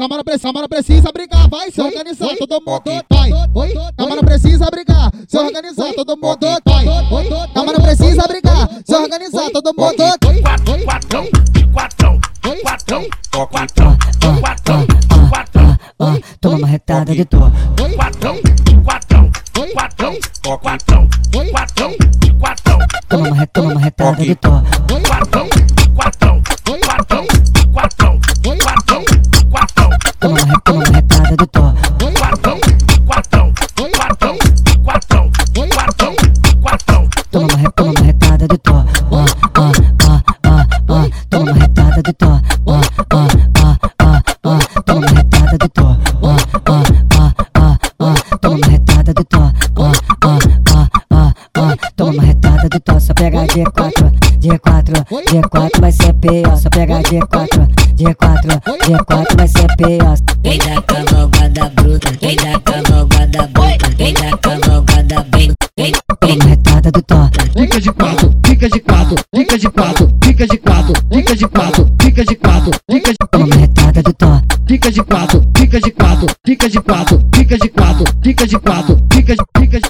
Câmara precisa, câmara precisa brigar, vai se organizar, todo mundo vai. Câmara precisa brigar, se organizar, todo mundo vai. Câmara precisa brigar, se organizar, todo mundo vai. Quatro, quatro, quatro, quatro, quatro, quatro, quatro, toma uma retada de tô. quatro, quatro, quatro, quatro, quatro, quatro, Toma uma, re- toma uma retada de tô. Retada de tô. quatro, quatro, quatro, quatro, quatro, quatro. Toma uma, re- toma uma retada de tó. Ó, ó, ó, ó, ó. Toma uma retada de tó. Ó, ó, ó, ó, ó. Toma uma retada de tó. Ó, ó, ó, ó, ó. Toma uma retada de tó. Ó, ó, ó, ó, ó. Toma uma retada de tó. Só pega G4, G4, G4 vai ser pior. Só pega G4, G4, G4 vai ser pior. Vem da cavalgada bruta, vem da cavalgada bruta, vem da cavalgada vem, vem, retada de tó. Fica de quatro, fica de quatro, fica de quatro, fica de quatro, fica de quatro, fica de quatro, fica de Toma uma retada de tó. fica de quatro, fica de quatro, fica de quatro, fica de quatro, fica de quatro, fica de fica de